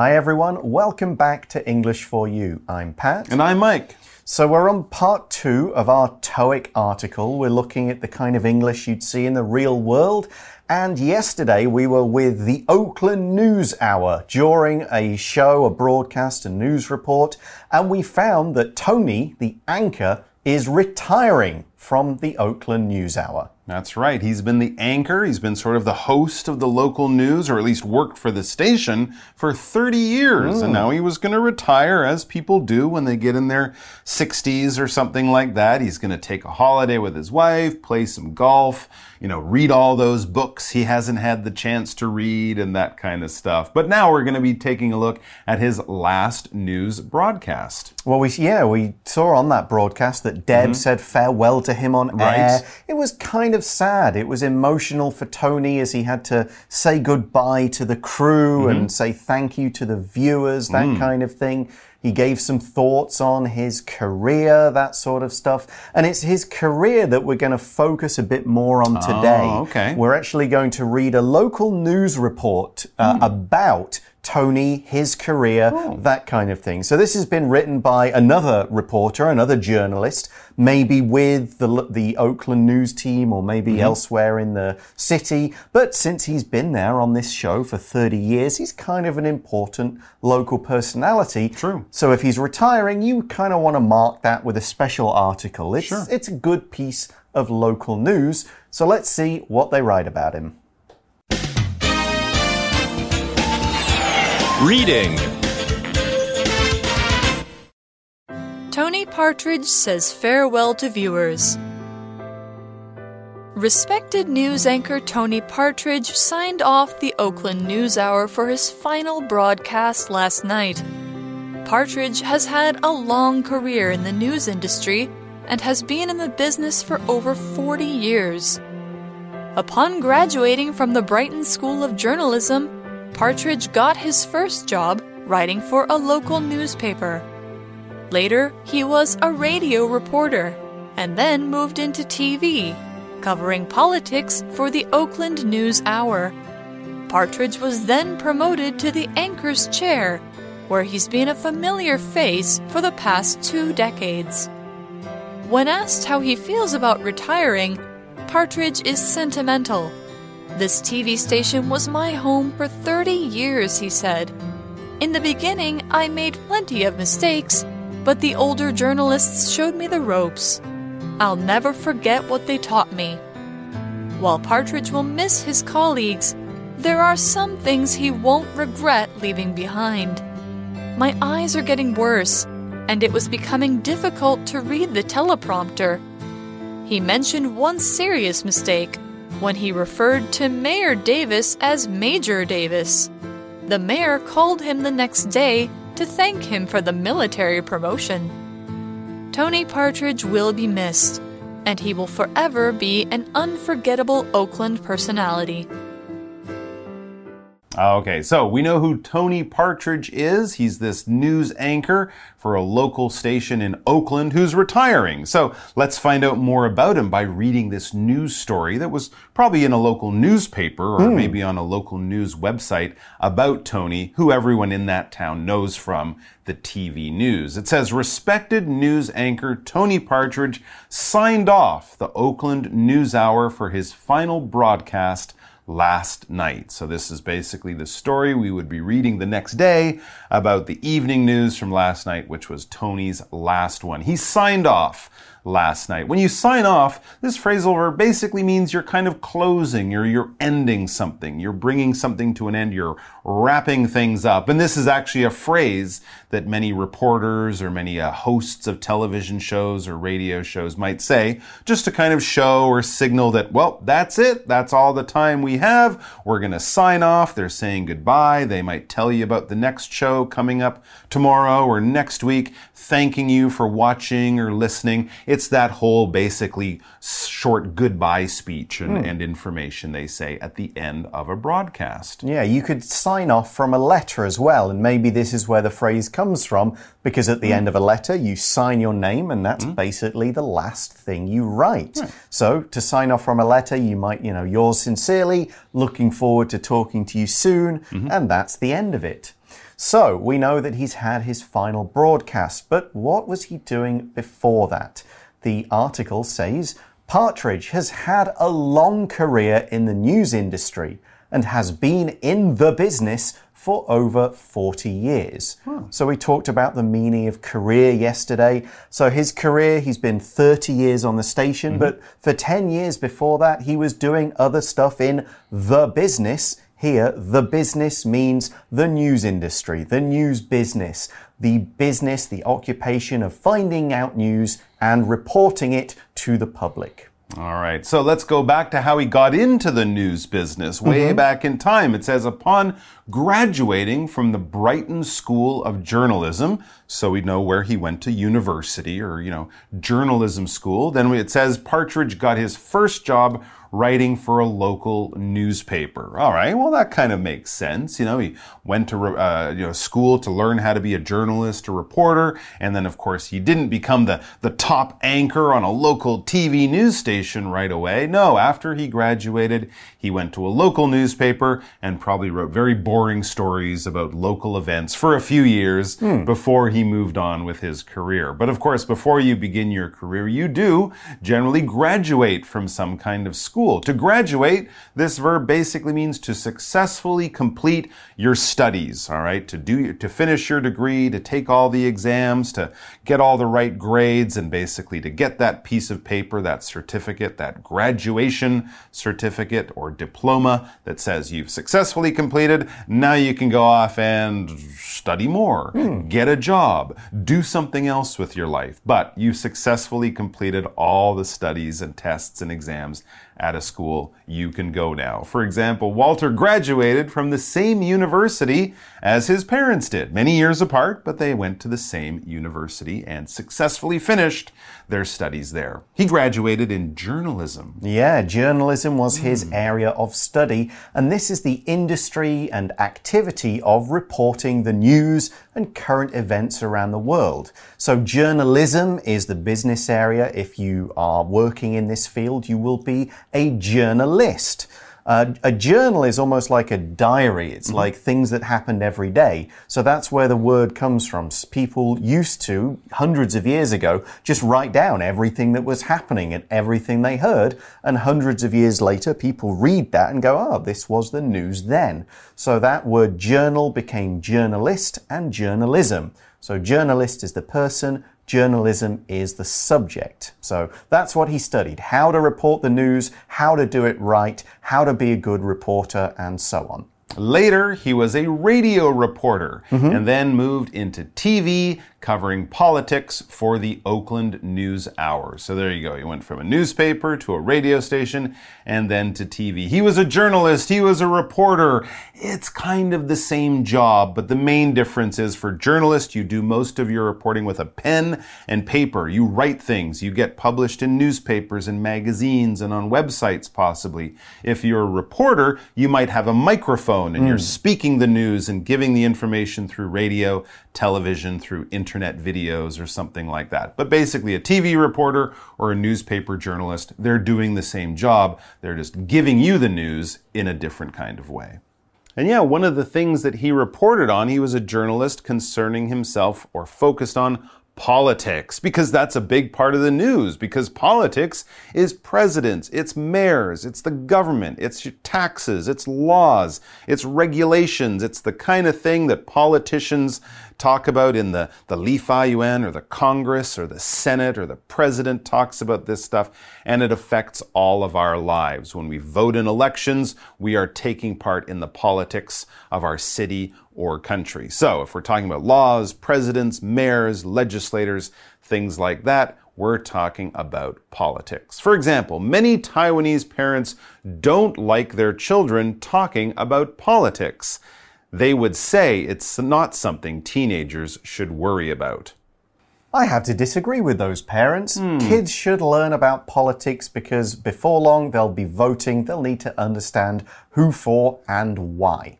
Hi, everyone. Welcome back to English for You. I'm Pat. And I'm Mike. So, we're on part two of our TOEIC article. We're looking at the kind of English you'd see in the real world. And yesterday we were with the Oakland News Hour during a show, a broadcast, a news report. And we found that Tony, the anchor, is retiring from the Oakland News Hour. That's right. He's been the anchor. He's been sort of the host of the local news, or at least worked for the station for 30 years. Mm. And now he was going to retire, as people do when they get in their 60s or something like that. He's going to take a holiday with his wife, play some golf, you know, read all those books he hasn't had the chance to read and that kind of stuff. But now we're going to be taking a look at his last news broadcast. Well, we, yeah, we saw on that broadcast that Deb mm -hmm. said farewell to him on right. air. It was kind of sad. It was emotional for Tony as he had to say goodbye to the crew mm -hmm. and say thank you to the viewers, that mm. kind of thing. He gave some thoughts on his career, that sort of stuff. And it's his career that we're going to focus a bit more on today. Oh, okay. We're actually going to read a local news report uh, mm. about Tony, his career, oh. that kind of thing. So this has been written by another reporter, another journalist, maybe with the, the Oakland news team or maybe mm -hmm. elsewhere in the city. But since he's been there on this show for 30 years, he's kind of an important local personality. True. So if he's retiring, you kind of want to mark that with a special article. It's, sure. it's a good piece of local news. So let's see what they write about him. Reading Tony Partridge says farewell to viewers. Respected news anchor Tony Partridge signed off the Oakland News Hour for his final broadcast last night. Partridge has had a long career in the news industry and has been in the business for over 40 years. Upon graduating from the Brighton School of Journalism, Partridge got his first job writing for a local newspaper. Later, he was a radio reporter and then moved into TV, covering politics for the Oakland News Hour. Partridge was then promoted to the anchor's chair, where he's been a familiar face for the past two decades. When asked how he feels about retiring, Partridge is sentimental this TV station was my home for 30 years, he said. In the beginning, I made plenty of mistakes, but the older journalists showed me the ropes. I'll never forget what they taught me. While Partridge will miss his colleagues, there are some things he won't regret leaving behind. My eyes are getting worse, and it was becoming difficult to read the teleprompter. He mentioned one serious mistake when he referred to Mayor Davis as Major Davis. The mayor called him the next day to thank him for the military promotion. Tony Partridge will be missed, and he will forever be an unforgettable Oakland personality. Okay, so we know who Tony Partridge is. He's this news anchor for a local station in Oakland who's retiring. So let's find out more about him by reading this news story that was probably in a local newspaper or mm. maybe on a local news website about Tony, who everyone in that town knows from the TV news. It says respected news anchor Tony Partridge signed off the Oakland News Hour for his final broadcast last night. So, this is basically the story we would be reading the next day about the evening news from last night, which was Tony's last one. He signed off last night. When you sign off, this phrasal verb basically means you're kind of closing, you're, you're ending something, you're bringing something to an end, you're wrapping things up. And this is actually a phrase that many reporters or many uh, hosts of television shows or radio shows might say, just to kind of show or signal that, well, that's it. That's all the time we have. We're going to sign off. They're saying goodbye. They might tell you about the next show coming up tomorrow or next week, thanking you for watching or listening. It's that whole basically short goodbye speech and, mm. and information they say at the end of a broadcast. Yeah, you could sign off from a letter as well, and maybe this is where the phrase comes from because at the mm. end of a letter you sign your name and that's mm. basically the last thing you write. Right. So to sign off from a letter, you might, you know, yours sincerely, looking forward to talking to you soon, -hmm. and that's the end of it. So we know that he's had his final broadcast, but what was he doing before that? The article says Partridge has had a long career in the news industry and has been in the business for over 40 years. Hmm. So we talked about the meaning of career yesterday. So his career, he's been 30 years on the station, mm-hmm. but for 10 years before that, he was doing other stuff in the business. Here, the business means the news industry, the news business, the business, the occupation of finding out news and reporting it to the public. All right, so let's go back to how he got into the news business way mm-hmm. back in time. It says, upon graduating from the Brighton School of Journalism, so we know where he went to university or, you know, journalism school, then it says Partridge got his first job writing for a local newspaper. All right, well, that kind of makes sense. You know, he went to uh, you know school to learn how to be a journalist, a reporter, and then of course he didn't become the the top anchor on a local TV news station right away. No, after he graduated, he went to a local newspaper and probably wrote very boring stories about local events for a few years before he moved on with his career. But of course, before you begin your career, you do generally graduate from some kind of school school. To graduate, this verb basically means to successfully complete your studies, all right? To do to finish your degree, to take all the exams, to get all the right grades and basically to get that piece of paper, that certificate, that graduation certificate or diploma that says you've successfully completed. Now you can go off and study more, hmm. get a job, do something else with your life. But you successfully completed all the studies and tests and exams at a school you can go now. For example, Walter graduated from the same university as his parents did, many years apart, but they went to the same university and successfully finished their studies there. He graduated in journalism. Yeah, journalism was his hmm. area of study, and this is the industry and activity of reporting the news and current events around the world. So, journalism is the business area. If you are working in this field, you will be a journalist. Uh, a journal is almost like a diary. It's like things that happened every day. So that's where the word comes from. People used to, hundreds of years ago, just write down everything that was happening and everything they heard. And hundreds of years later, people read that and go, oh, this was the news then. So that word journal became journalist and journalism. So journalist is the person, journalism is the subject. So that's what he studied how to report the news, how to do it right, how to be a good reporter, and so on. Later, he was a radio reporter mm-hmm. and then moved into TV covering politics for the Oakland News Hour. So there you go. He went from a newspaper to a radio station and then to TV. He was a journalist, he was a reporter. It's kind of the same job, but the main difference is for journalists, you do most of your reporting with a pen and paper. You write things, you get published in newspapers and magazines and on websites possibly. If you're a reporter, you might have a microphone and you're hmm. speaking the news and giving the information through radio, television, through internet videos or something like that. But basically, a TV reporter or a newspaper journalist, they're doing the same job. They're just giving you the news in a different kind of way. And yeah, one of the things that he reported on, he was a journalist concerning himself or focused on politics because that's a big part of the news because politics is presidents, it's mayors, it's the government, it's taxes, it's laws, it's regulations, it's the kind of thing that politicians talk about in the, the Li Fa Yuan or the Congress or the Senate or the president talks about this stuff and it affects all of our lives. When we vote in elections, we are taking part in the politics of our city or country. So if we're talking about laws, presidents, mayors, legislators, things like that, we're talking about politics. For example, many Taiwanese parents don't like their children talking about politics. They would say it's not something teenagers should worry about. I have to disagree with those parents. Kids should learn about politics because before long they'll be voting. They'll need to understand who for and why.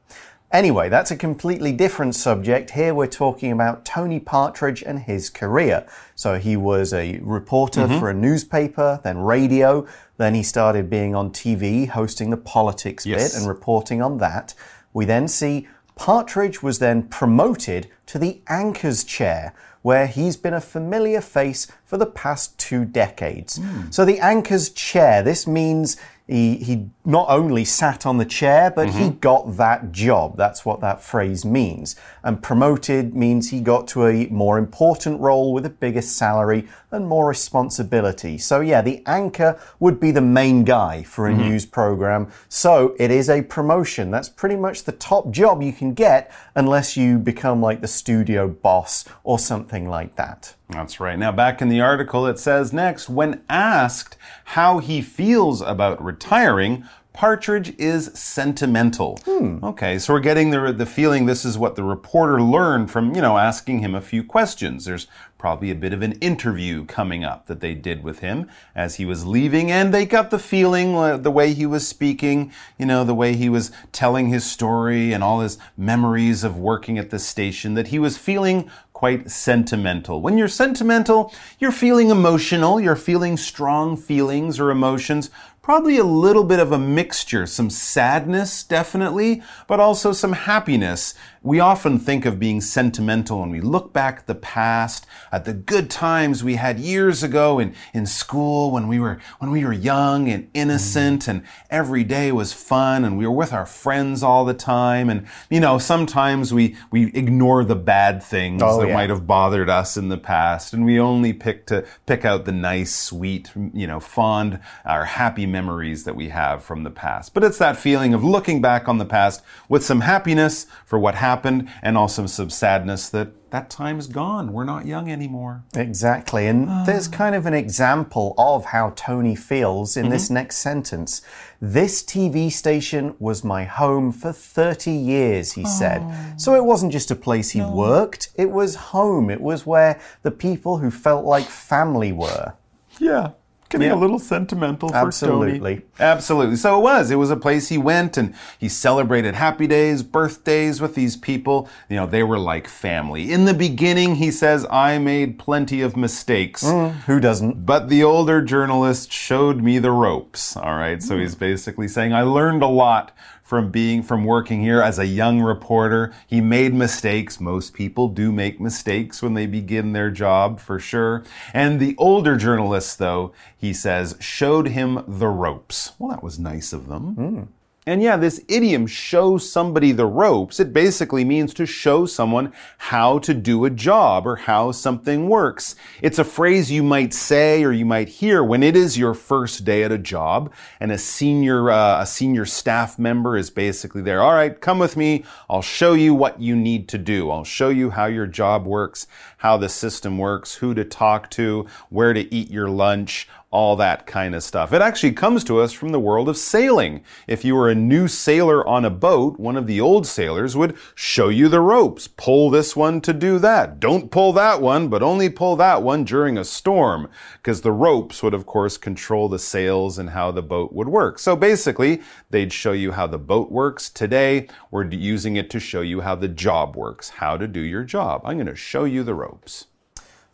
Anyway, that's a completely different subject. Here we're talking about Tony Partridge and his career. So he was a reporter mm-hmm. for a newspaper, then radio, then he started being on TV, hosting the politics Yes. bit and reporting on that. We then see Partridge was then promoted to the anchor's chair, where he's been a familiar face for the past two decades. Hmm. So, the anchor's chair, this means he, he not only sat on the chair, but he mm-hmm. got that job. That's what that phrase means. And promoted means he got to a more important role with a bigger salary and more responsibility. So, yeah, the anchor would be the main guy for a mm-hmm. news program. So, it is a promotion. That's pretty much the top job you can get unless you become like the studio boss or something like that. That's right. Now, back in the article, it says next when asked how he feels about retiring, Partridge is sentimental. Okay, so we're getting the, the feeling this is what the reporter learned from, you know, asking him a few questions. There's probably a bit of an interview coming up that they did with him as he was leaving, and they got the feeling, uh, the way he was speaking, you know, the way he was telling his story and all his memories of working at the station, that he was feeling quite sentimental. When you're sentimental, you're feeling emotional, you're feeling strong feelings or emotions, probably a little bit of a mixture, some sadness, definitely, but also some happiness. We often think of being sentimental when we look back at the past, at the good times we had years ago in, in school when we were when we were young and innocent and every day was fun and we were with our friends all the time and you know sometimes we we ignore the bad things Oh, yeah. might have bothered us in the past and we only pick to pick out the nice sweet you know fond our happy memories that we have from the past but it's that feeling of looking back on the past with some happiness for what happened and also some sadness that that time's gone we're not young anymore Exactly. And ah. there's kind of an example of how Tony feels in this mm-hmm. next sentence. This TV station was my home for 30 years, he said. So oh. it wasn't just a place he worked, it was home. It was where the people who felt like family were. Yeah. Getting Yeah. a little sentimental for Absolutely. Tony. Absolutely. So it was. It was a place he went and he celebrated happy days, birthdays with these people. You know, they were like family. In the beginning, he says, I made plenty of mistakes. Mm, who doesn't? But the older journalist showed me the ropes. All right. So he's basically saying, I learned a lot from being, from working here as a young reporter. He made mistakes. Most people do make mistakes when they begin their job, for sure. And the older journalists, though, he says, showed him the ropes. Well, that was nice of them. Hmm. And yeah, this idiom, show somebody the ropes, it basically means to show someone how to do a job or how something works. It's a phrase you might say or you might hear when it is your first day at a job and a senior, uh, a senior staff member is basically there. All right, come with me. I'll show you what you need to do. I'll show you how your job works, how the system works, who to talk to, where to eat your lunch, all that kind of stuff. It actually comes to us from the world of sailing. If you were a new sailor on a boat, one of the old sailors would show you the ropes. Pull this one to do that. Don't pull that one, but only pull that one during a storm. Because the ropes would, of course, control the sails and how the boat would work. So basically, they'd show you how the boat works. Today, we're using it to show you how the job works, how to do your job. I'm going to show you the ropes.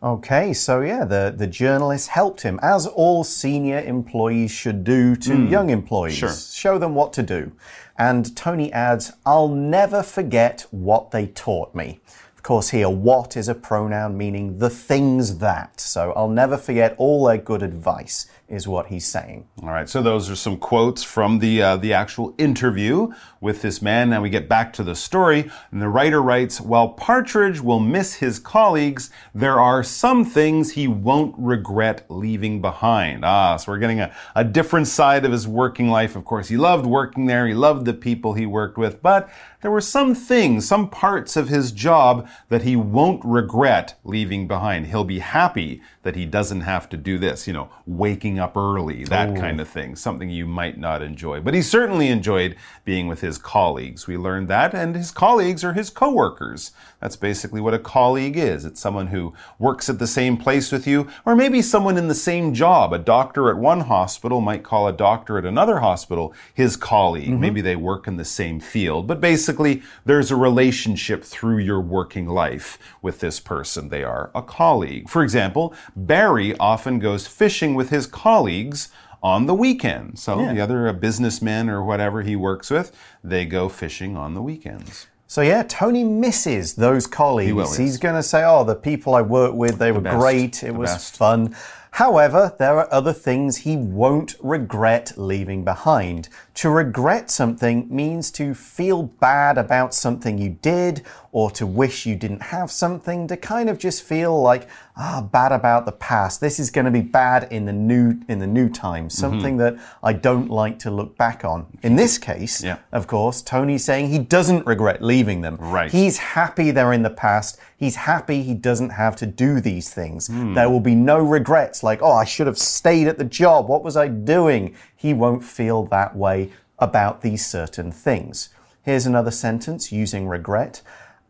Okay, so yeah, the, the journalist helped him, as all senior employees should do to young employees. Sure. Show them what to do. And Tony adds, I'll never forget what they taught me. Of course, here, what is a pronoun meaning the things that. So I'll never forget all their good advice, is what he's saying. All right, so those are some quotes from the uh, the actual interview with this man. Now we get back to the story, and the writer writes, "While Partridge will miss his colleagues, there are some things he won't regret leaving behind." Ah, so we're getting a, a different side of his working life. Of course, he loved working there, he loved the people he worked with, but there were some things, some parts of his job that he won't regret leaving behind. He'll be happy that he doesn't have to do this, you know, waking up early, that kind of thing, something you might not enjoy. But he certainly enjoyed being with his colleagues. We learned that, and his colleagues are his coworkers. That's basically what a colleague is. It's someone who works at the same place with you, or maybe someone in the same job. A doctor at one hospital might call a doctor at another hospital his colleague. Mm-hmm. Maybe they work in the same field, but basically there's a relationship through your working life with this person. They are a colleague. For example, Barry often goes fishing with his colleagues on the weekend. So the other uh, businessmen or whatever he works with, they go fishing on the weekends. So yeah, Tony misses those colleagues. He will, yes. He's going to say, "Oh, the people I work with, they were best, great. It the was best." fun." However, there are other things he won't regret leaving behind. To regret something means to feel bad about something you did or to wish you didn't have something, to kind of just feel like, ah, bad about the past. This is going to be bad in the new in the new time, something that I don't like to look back on. In this case, Yeah. of course, Tony's saying he doesn't regret leaving them. Right. He's happy they're in the past. He's happy he doesn't have to do these things. There will be no regrets like, oh, I should have stayed at the job. What was I doing? He won't feel that way about these certain things. Here's another sentence using regret.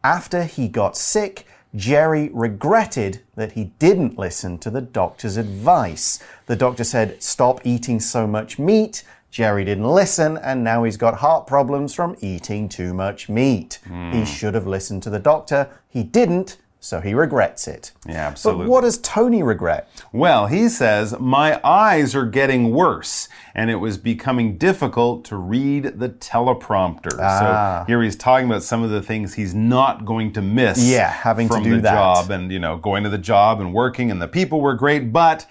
After he got sick, Jerry regretted that he didn't listen to the doctor's advice. The doctor said, stop eating so much meat. Jerry didn't listen, and now he's got heart problems from eating too much meat. He hmm. should have listened to the doctor. He didn't, so he regrets it. Yeah, absolutely. But what does Tony regret? Well, he says, My eyes are getting worse, and it was becoming difficult to read the teleprompter. Ah. So here he's talking about some of the things he's not going to miss. Yeah, having to do the that. job and, you know, going to the job and working, and the people were great, but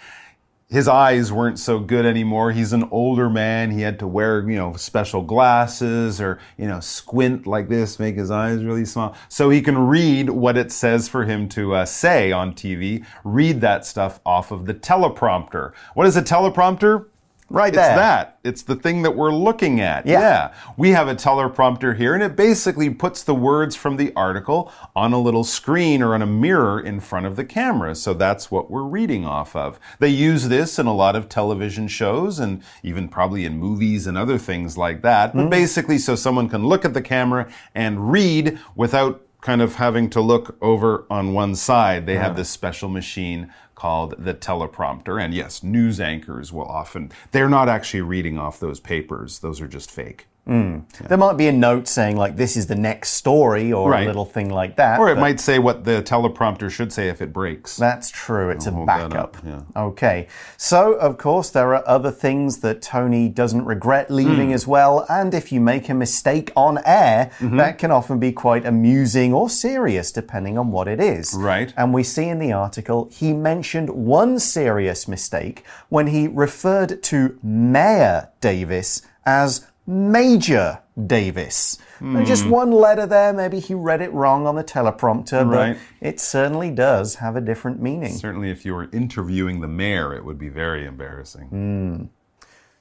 his eyes weren't so good anymore. He's an older man. He had to wear, you know, special glasses or, you know, squint like this, make his eyes really small. So he can read what it says for him to uh, say on TV, read that stuff off of the teleprompter. What is a teleprompter? Right it's there. that. It's the thing that we're looking at. Yeah. We have a teleprompter here, and it basically puts the words from the article on a little screen or on a mirror in front of the camera. So that's what we're reading off of. They use this in a lot of television shows and even probably in movies and other things like that. Hmm. But basically, so someone can look at the camera and read without kind of having to look over on one side. They have this special machine called the teleprompter. And yes, news anchors will often, they're not actually reading off those papers. Those are just fake. There might be a note saying, like, this is the next story or Right. a little thing like that. Or it might say what the teleprompter should say if it breaks. That's true. It's a hold that backup. yeah. Okay. So, of course, there are other things that Tony doesn't regret leaving Hmm. as well. And if you make a mistake on air, Mm-hmm. that can often be quite amusing or serious, depending on what it is. Right. And we see in the article he mentioned one serious mistake when he referred to Mayor Davis as Major Davis. And Just hmm. one letter there, maybe he read it wrong on the teleprompter, Right. but it certainly does have a different meaning. Certainly, if you were interviewing the mayor, it would be very embarrassing. Hmm.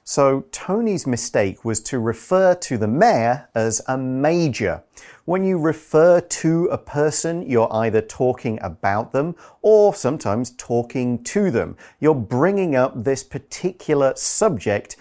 So Tony's mistake was to refer to the mayor as a major. When you refer to a person, you're either talking about them or sometimes talking to them. You're bringing up this particular subject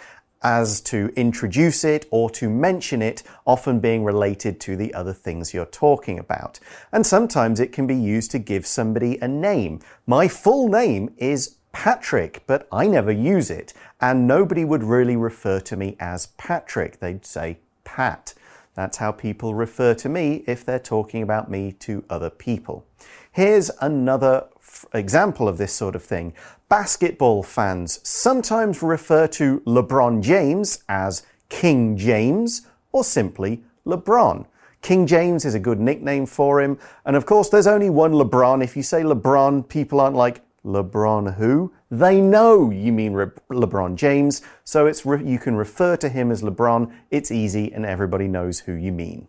as to introduce it or to mention it, often being related to the other things you're talking about. And sometimes it can be used to give somebody a name. My full name is Patrick, but I never use it, and nobody would really refer to me as Patrick. They'd say Pat. That's how people refer to me if they're talking about me to other people. Here's another example of this sort of thing. Basketball fans sometimes refer to LeBron James as King James or simply LeBron. King James is a good nickname for him. And of course, there's only one LeBron. If you say LeBron, people aren't like, LeBron who? They know you mean Re- LeBron James. So it's you can refer to him as LeBron. It's easy and everybody knows who you mean.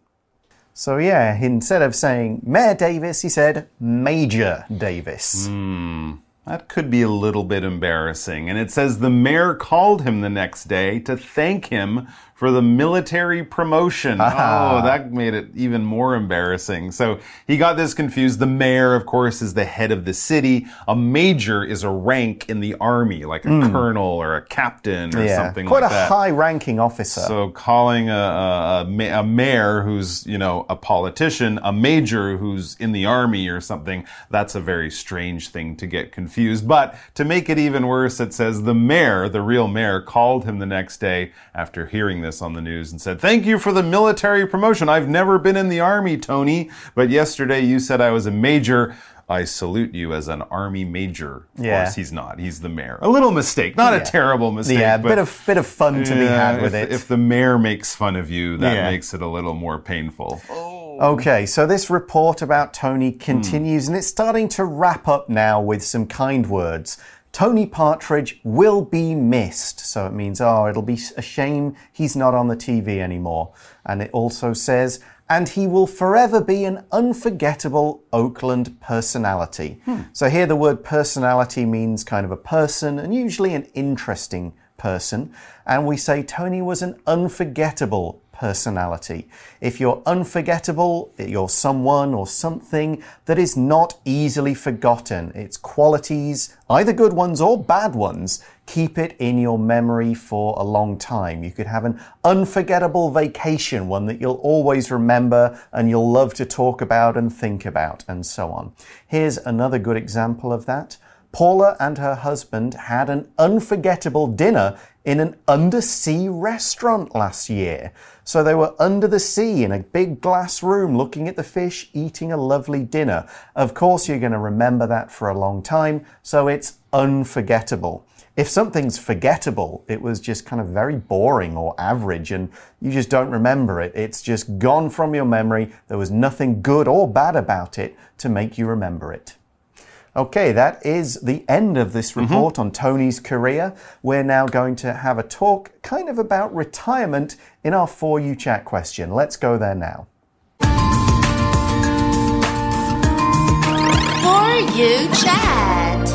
So yeah, instead of saying Mayor Davis, he said Major Davis. Hmm. That could be a little bit embarrassing. And it says the mayor called him the next day to thank him for the military promotion. Oh, that made it even more embarrassing. So he got this confused. The mayor, of course, is the head of the city. A major is a rank in the army, like a hmm. colonel or a captain or Yeah, something quite like a high-ranking officer. So calling a, a, a, a mayor who's, you know, a politician, a major who's in the army or something, that's a very strange thing to get confused. But to make it even worse, it says the mayor, the real mayor, called him the next day after hearing this on the news and said, Thank you for the military promotion. I've never been in the army, Tony, but yesterday you said I was a major. I salute you as an army major. Of Yeah. course, he's not. He's the mayor. A little mistake, not a terrible mistake. yeah, a but bit of bit of fun to be had with if, it. If the mayor makes fun of you, that Yeah. makes it a little more painful. Oh. Okay, so this report about Tony continues and it's starting to wrap up now with some kind words. Tony Partridge will be missed. So it means, oh, it'll be a shame he's not on the TV anymore. And it also says, and he will forever be an unforgettable Oakland personality. Hmm. So here the word personality means kind of a person and usually an interesting person. And we say Tony was an unforgettable personality. If you're unforgettable, you're someone or something that is not easily forgotten. Its qualities, either good ones or bad ones, keep it in your memory for a long time. You could have an unforgettable vacation, one that you'll always remember and you'll love to talk about and think about, and so on. Here's another good example of that. Paula and her husband had an unforgettable dinner in an undersea restaurant last year. So they were under the sea in a big glass room looking at the fish, eating a lovely dinner. Of course, you're going to remember that for a long time, so it's unforgettable. If something's forgettable, it was just kind of very boring or average and you just don't remember it. It's just gone from your memory. There was nothing good or bad about it to make you remember it. Okay, that is the end of this mm-hmm. report on Tony's career. We're now going to have a talk kind of about retirement in our For You Chat question. Let's go there now. For you chat.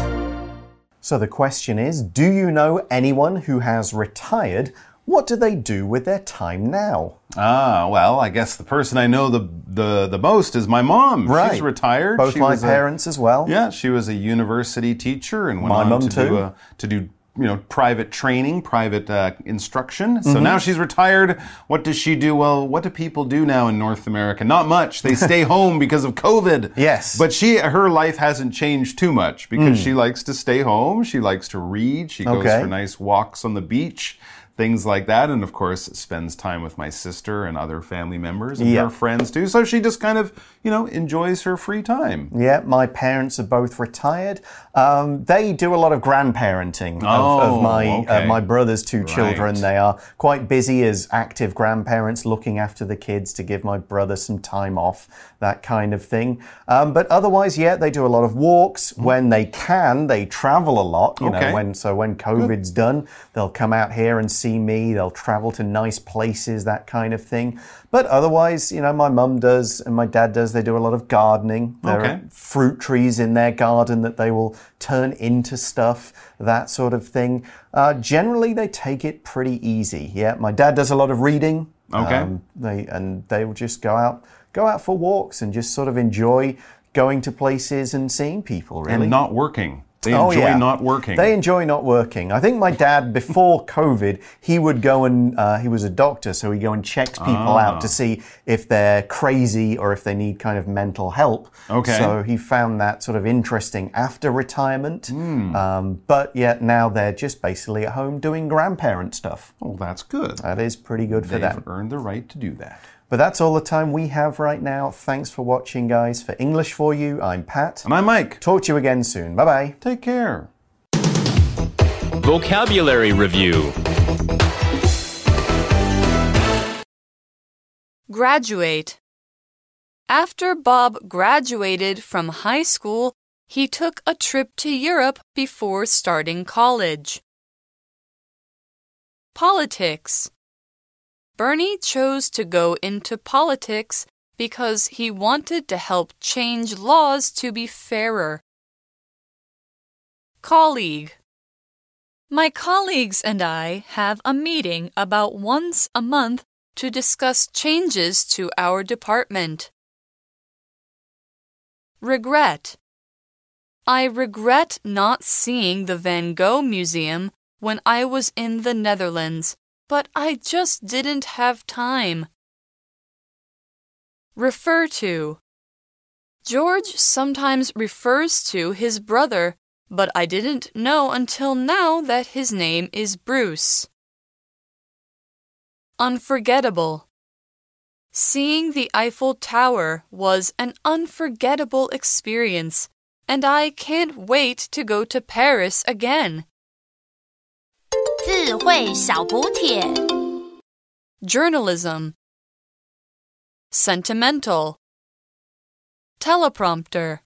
So the question is Do you know anyone who has retired? What do they do with their time now? Ah, well, I guess the person I know the the, the most is my mom. Right. She's retired. Both she my was a- parents as well. yeah, she was a university teacher and went My on to too. do a, to do you know private training, private uh, instruction. So now she's retired. What does she do? Well, what do people do now in North America? Not much. They stay home because of COVID. Yes. but she her life hasn't changed too much because she likes to stay home. She likes to read. She goes Okay. for nice walks on the beach. Things like that, and of course, spends time with my sister and other family members and Yeah. her friends too. So she just kind of, you know, enjoys her free time. Yeah, my parents are both retired. Um, they do a lot of grandparenting of, of Oh, my okay. uh, my brother's two children. They are quite busy as active grandparents, looking after the kids to give my brother some time off, that kind of thing. Um, but otherwise, yeah, they do a lot of walks when they can. They travel a lot. You Okay. know, when so when COVID's done, they'll come out here and see me. They'll travel to nice places, that kind of thing. But otherwise, you know, my mum does and my dad does. They do a lot of gardening. There Okay. are fruit trees in their garden that they will turn into stuff, that sort of thing. Uh, generally, they take it pretty easy. Yeah, my dad does a lot of reading. Okay. Um, they and they will just go out, go out for walks and just sort of enjoy going to places and seeing people. Really, And not working. They Oh, enjoy yeah. not working. They enjoy not working. I think my dad, before COVID, he would go and uh, he was a doctor, so he'd go and check people Ah. out to see if they're crazy or if they need kind of mental help. Okay. So he found that sort of interesting after retirement. Hmm. Um, but yet now they're just basically at home doing grandparent stuff. Oh, that's good. That is pretty good for They've them. earned the right to do that. But that's all the time we have right now. Thanks for watching, guys. For English for You, I'm Pat. And I'm Mike. Talk to you again soon. Bye bye. Take care. Vocabulary Review Graduate. After Bob graduated from high school, he took a trip to Europe before starting college. Politics. Bernie chose to go into politics because he wanted to help change laws to be fairer. Colleague. My colleagues and I have a meeting about once a month to discuss changes to our department. Regret. I regret not seeing the Van Gogh Museum when I was in the Netherlands, but I just didn't have time. Refer to. George sometimes refers to his brother, but I didn't know until now that his name is Bruce. Unforgettable. Seeing the Eiffel Tower was an unforgettable experience, and I can't wait to go to Paris again. 智慧小补帖。 Journalism. Sentimental. Teleprompter.